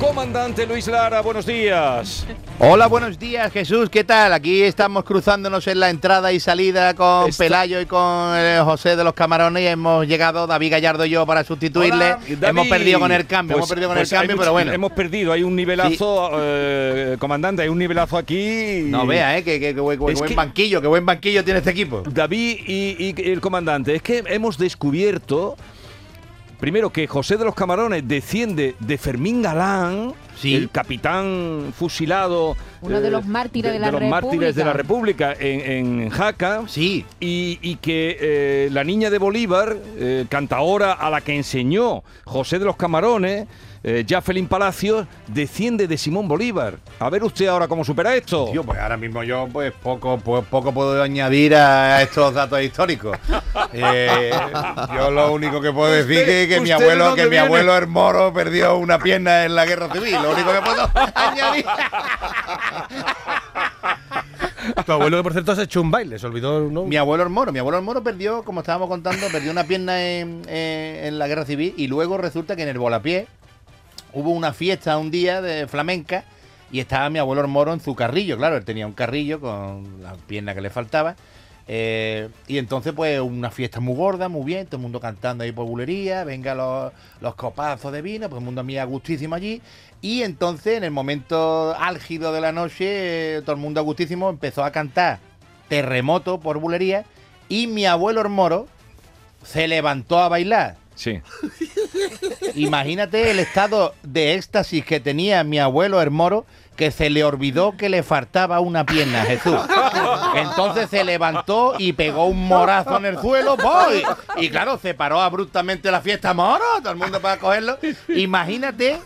Comandante Luis Lara, buenos días. Hola, buenos días Jesús, ¿qué tal? Aquí estamos cruzándonos en la entrada y salida con Pelayo y con eh, José de los Camarones y hemos llegado David Gallardo y yo para sustituirle. Hola, hemos perdido con el cambio, Pues- hemos perdido con pues el hay cambio, mucho- pero bueno. Hemos perdido, hay un nivelazo, eh, comandante, hay un nivelazo aquí. No vea, ¿eh? Que, que- que buen, que Es buen que- banquillo, que buen banquillo tiene este equipo. David y, y el comandante, es que hemos descubierto, primero, que José de los Camarones desciende de Fermín Galán, Sí. el capitán fusilado. eh, Uno de los mártires de la los mártires de la República. República en, en Jaca. Sí, Y, y que eh, la niña de Bolívar, eh, cantaora a la que enseñó José de los Camarones, eh, Jafelín Palacios, desciende de Simón Bolívar. A ver usted ahora cómo supera esto. Tío, pues ahora mismo yo pues poco, pues, poco puedo añadir a estos datos históricos. Eh, yo lo único que puedo decir es que mi de abuelo, que mi viene. abuelo el moro perdió una pierna en la guerra civil. Lo único que puedo añadir. Tu abuelo, que por cierto, se ha hecho un baile, se olvidó, ¿no? Mi abuelo el moro, mi abuelo el moro perdió, como estábamos contando, perdió una pierna en, eh, en la guerra civil y luego resulta que en el Volapié hubo una fiesta un día de flamenca y estaba mi abuelo el moro en su carrillo, claro, él tenía un carrillo con la pierna que le faltaba. Eh, y entonces, pues, una fiesta muy gorda, muy bien, todo el mundo cantando ahí por bulería, venga los, copazos de vino, pues el mundo mía gustísimo allí. Y entonces, en el momento álgido de la noche, eh, todo el mundo gustísimo empezó a cantar terremoto por bulería y mi abuelo el moro se levantó a bailar. Sí. Imagínate el estado de éxtasis que tenía mi abuelo el moro que se le olvidó que le faltaba una pierna, Jesús. Entonces se levantó y pegó un morazo en el suelo, ¡boy! y claro, se paró abruptamente la fiesta, moro, todo el mundo para cogerlo. Imagínate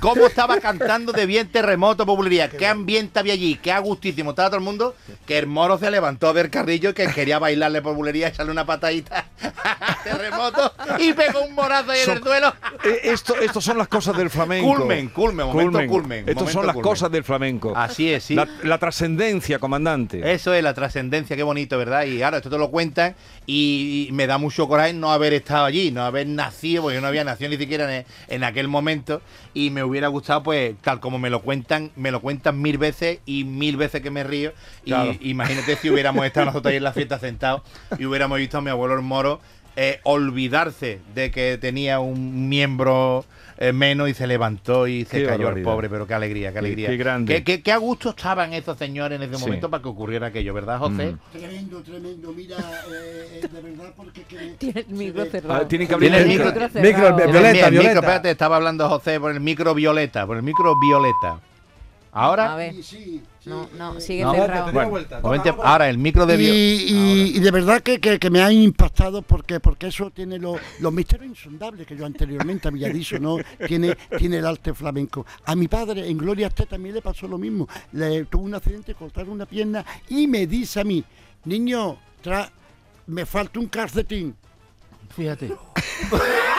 cómo estaba cantando de bien terremoto popularidad, qué ambiente había allí, qué agustísimo estaba todo el mundo, que el moro se levantó del carrillo y que quería bailarle por bulería, echarle una patadita a terremoto y pegó un morazo ahí en el suelo. Eh, esto, estos son las cosas del flamenco. Culmen, culmen, momento culmen, Estos momento son las culmen. cosas del flamenco. Así es, sí. La, la trascendencia, comandante. Eso es la trascendencia, qué bonito, ¿verdad? Y claro, esto te lo cuentan y, me da mucho coraje no haber estado allí, no haber nacido, porque yo no había nacido ni siquiera en, en aquel momento y me hubiera gustado, pues, tal como me lo cuentan, me lo cuentan mil veces y mil veces que me río. Y imagínate si hubiéramos estado nosotros ahí en la fiesta sentados y hubiéramos visto a mi abuelo el moro eh, olvidarse de que tenía un miembro eh, menos y se levantó y se Qué cayó el barbaridad. pobre, pero qué alegría, qué alegría. qué grande. Qué, qué- qué a gusto estaban esos señores en ese Sí. momento para que ocurriera aquello, ¿verdad, José? Mm. Tremendo, tremendo. Mira, eh, de verdad, porque que Tiene el micro cerrado. Ah, tienen que abrir Tiene el el micro. micro. Violeta, el micro, Violeta. espérate, estaba hablando José por el micro violeta, por el micro violeta. Ahora, A ver. Sí, sí, sí, No, no, sigue No, cerrado. Bueno, vuelta. momente- ahora el micro de Y, y- y de verdad que, que- que me ha impactado porque, porque eso tiene lo- los misterios insondables que yo anteriormente había dicho, ¿no? Tiene, tiene el arte flamenco. A mi padre en Gloria Esté también le pasó lo mismo. Le tuvo un accidente, cortaron una pierna y me dice a mí, niño, tra- me falta un calcetín. Fíjate.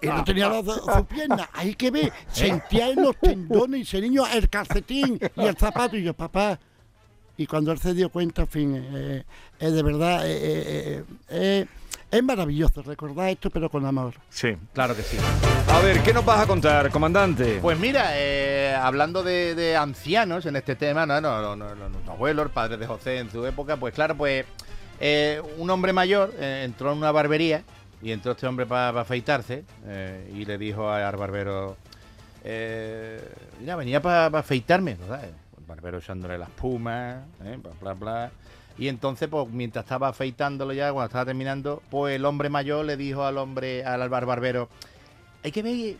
Y no tenía las dos su pierna. Ahí que ve, sentía en los tendones y ese niño el calcetín y el zapato. Y yo, papá. Y cuando él se dio cuenta, en fin, eh, eh, de verdad, eh, eh, eh, eh, es maravilloso recordar esto, pero con amor. Sí. Claro que sí. A ver, ¿qué nos vas a contar, comandante? Pues mira, eh, hablando de, de ancianos en este tema, no, no, no, no, no, nuestro abuelo, el padre de José en su época, pues claro, pues eh, un hombre mayor eh, entró en una barbería y entró este hombre para afeitarse eh, y le dijo al barbero, eh, mira, venía para afeitarme. El barbero echándole las pumas, eh, bla, bla, bla. Y entonces, pues mientras estaba afeitándolo ya, cuando estaba terminando, pues el hombre mayor le dijo al hombre, al bar- barbero, hay que ver,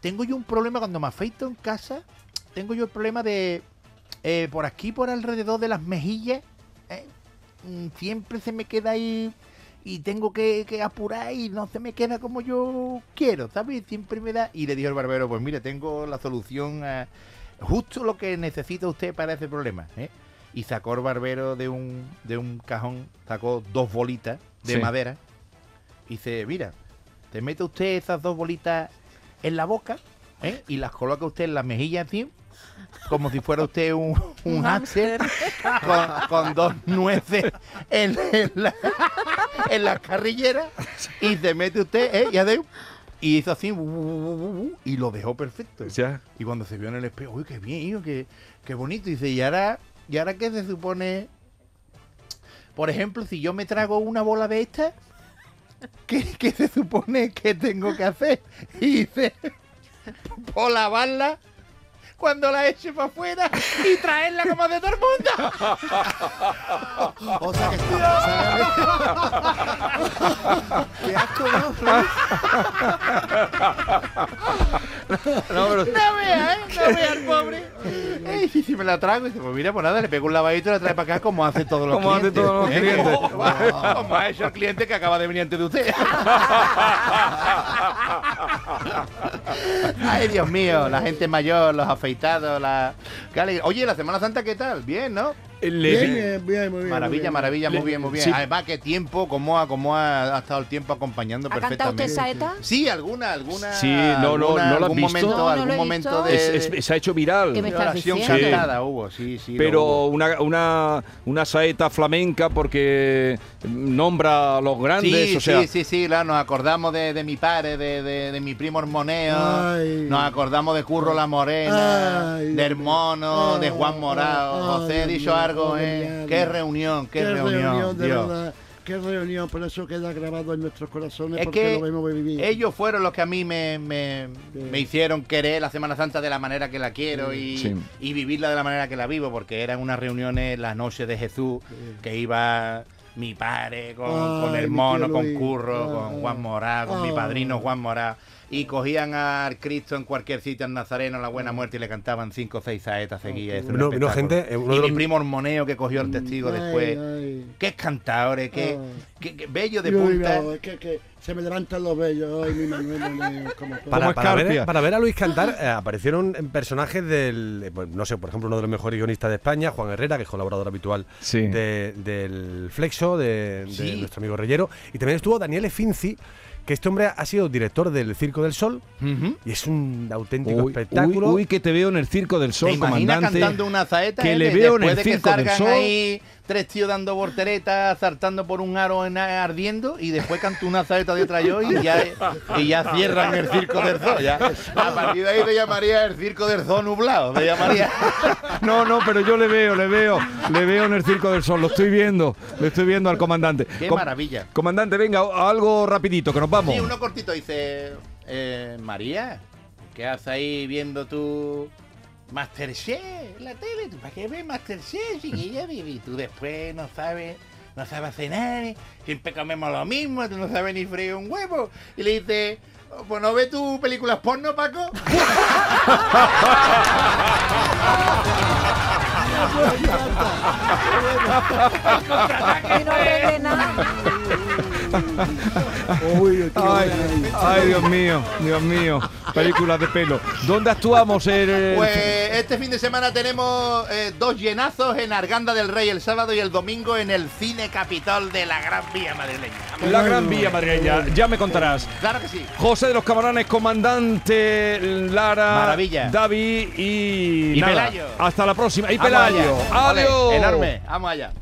tengo yo un problema cuando me afeito en casa, tengo yo el problema de por aquí, por alrededor de las mejillas, siempre se me queda ahí y tengo que, que apurar y no se me queda como yo quiero, ¿sabes? Siempre me da... Y le dijo el barbero, pues mire, tengo la solución a justo lo que necesita usted para ese problema, ¿eh? Y sacó el barbero de un, de un cajón, sacó dos bolitas de Sí. madera y dice, mira, te mete usted esas dos bolitas en la boca ¿eh? y las coloca usted en las mejillas así como si fuera usted un, un hámster con, con dos nueces en, en la, en la carrillera y se mete usted, ¿eh? Y, hace- y hizo así y lo dejó perfecto. Ya. Y cuando se vio en el espejo, uy, qué bien, hijo, qué, qué bonito. Y dice, ¿y ahora, ¿y ahora qué se supone? Por ejemplo, si yo me trago una bola de esta, ¿qué, qué se supone que tengo que hacer? Y dice, por lavarla cuando la eche para afuera y traerla como de todo el mundo. O sea que Qué asco, ¿no? No, pero- No vea, ¿eh? No vea al pobre. Ey, si, si me la trago, y dice, pues mira, pues nada, le pego un lavadito y la trae para acá como hace todos los Como hace clientes. todos los ¿Eh? clientes. Como- Como ha hecho el cliente que acaba de venir antes de usted. Ay, Dios mío, la gente mayor, los afeitados, la... Oye, la Semana Santa, ¿qué tal? Bien, ¿no? Le Bien, vi- bien, bien, muy bien. Maravilla, muy bien. maravilla, muy bien, muy bien. sí. Además, qué tiempo, cómo ha, cómo ha, ha estado el tiempo acompañando ¿Ha cantado usted perfectamente. saeta? Sí, alguna, alguna. Sí, no, no, alguna- ¿no lo has algún visto? momento, No, no lo algún momento visto. de, es- es- se ha hecho viral. ¿Qué me estás oración diciendo? cantada hubo, sí, sí. lo Pero hubo. una, una, una saeta flamenca porque nombra a los grandes, Sí, o sea, sí, sí, sí, claro, nos acordamos de, de mi padre, de, de, de mi primo Hermoneo, Ay. nos acordamos de Curro la Morena, Ay, de Hermono, de Juan Morao. ay, José, he ¿eh? mi. Qué reunión, qué, reunión, de Dios. verdad. Qué reunión, por eso queda grabado en nuestros corazones Es porque que lo vemos vivir. ellos fueron los que a mí me, me, Sí. me hicieron querer la Semana Santa de la manera que la quiero y, Sí. y vivirla de la manera que la vivo, porque eran unas reuniones las noches de Jesús, que iba mi padre con, Ay, con mi Hermono, tío con. Curro, Ay. con Juan Morá, con mi Ay. padrino Juan Morá. Y cogían al Cristo en cualquier sitio en Nazareno, en la Buena Muerte, y le cantaban cinco o seis saetas seguidas. Un vino espectáculo. gente, eh, uno y de mi los- primo Hormoneo que cogió el testigo Ay, después. ay. Qué cantadores, qué, Ay. qué- qué bello de punta. no, es que, que se me levantan los vellos. Ay, mi Manuel, Moneo, como todo. Para, para ver, para ver a Luis cantar eh, aparecieron en personajes del, eh, pues, no sé, por ejemplo, uno de los mejores guionistas de España, Juan Herrera, que es colaborador habitual Sí. de- del Flexo, de, de Sí. nuestro amigo Reyero. Y también estuvo Daniel Efinzi, que este hombre ha sido director del Circo del Sol y es un auténtico uy, espectáculo. uy, uy, que te veo en el Circo del Sol, ¿Te imaginas comandante. cantando una zaeta? que eh, le veo en el de que Circo del Sol. ahí tres tíos dando volteretas, saltando por un aro en- ardiendo y después cantó una zaeta detrás yo y ya, y ya cierran el Circo del Sol. Ya. A partir de ahí te llamaría el Circo del Sol nublado. Te llamaría. No, no, pero yo le veo, le veo, le veo en el Circo del Sol, lo estoy viendo, lo estoy viendo al comandante. Qué Com- maravilla. Comandante, venga, algo rapidito, que nos vamos. Sí, uno cortito dice, eh, María, ¿qué haces ahí viendo tu Masterchef la tele? ¿Tú para qué ves Masterchef, chiquilla? Y tú después no sabes, no sabes cenar, siempre comemos lo mismo, tú no sabes ni freír un huevo. Y le dice, "Oh, pues no ves tus películas porno, Paco. Y no nada. Uy, qué Ay, Dios mío, Dios mío, películas de pelo. ¿Dónde actuamos? El, Pues este fin de semana tenemos eh, dos llenazos en Arganda del Rey el sábado y el domingo en el Cine Capitol de la Gran Vía Madrileña. la Gran Vía madrileña, ya me contarás. Claro que sí. José de los Camarones, comandante Lara, Maravilla. David y, Y nada, Pelayo. Hasta la próxima. Y Pelayo. Adiós. Enorme. Vamos allá.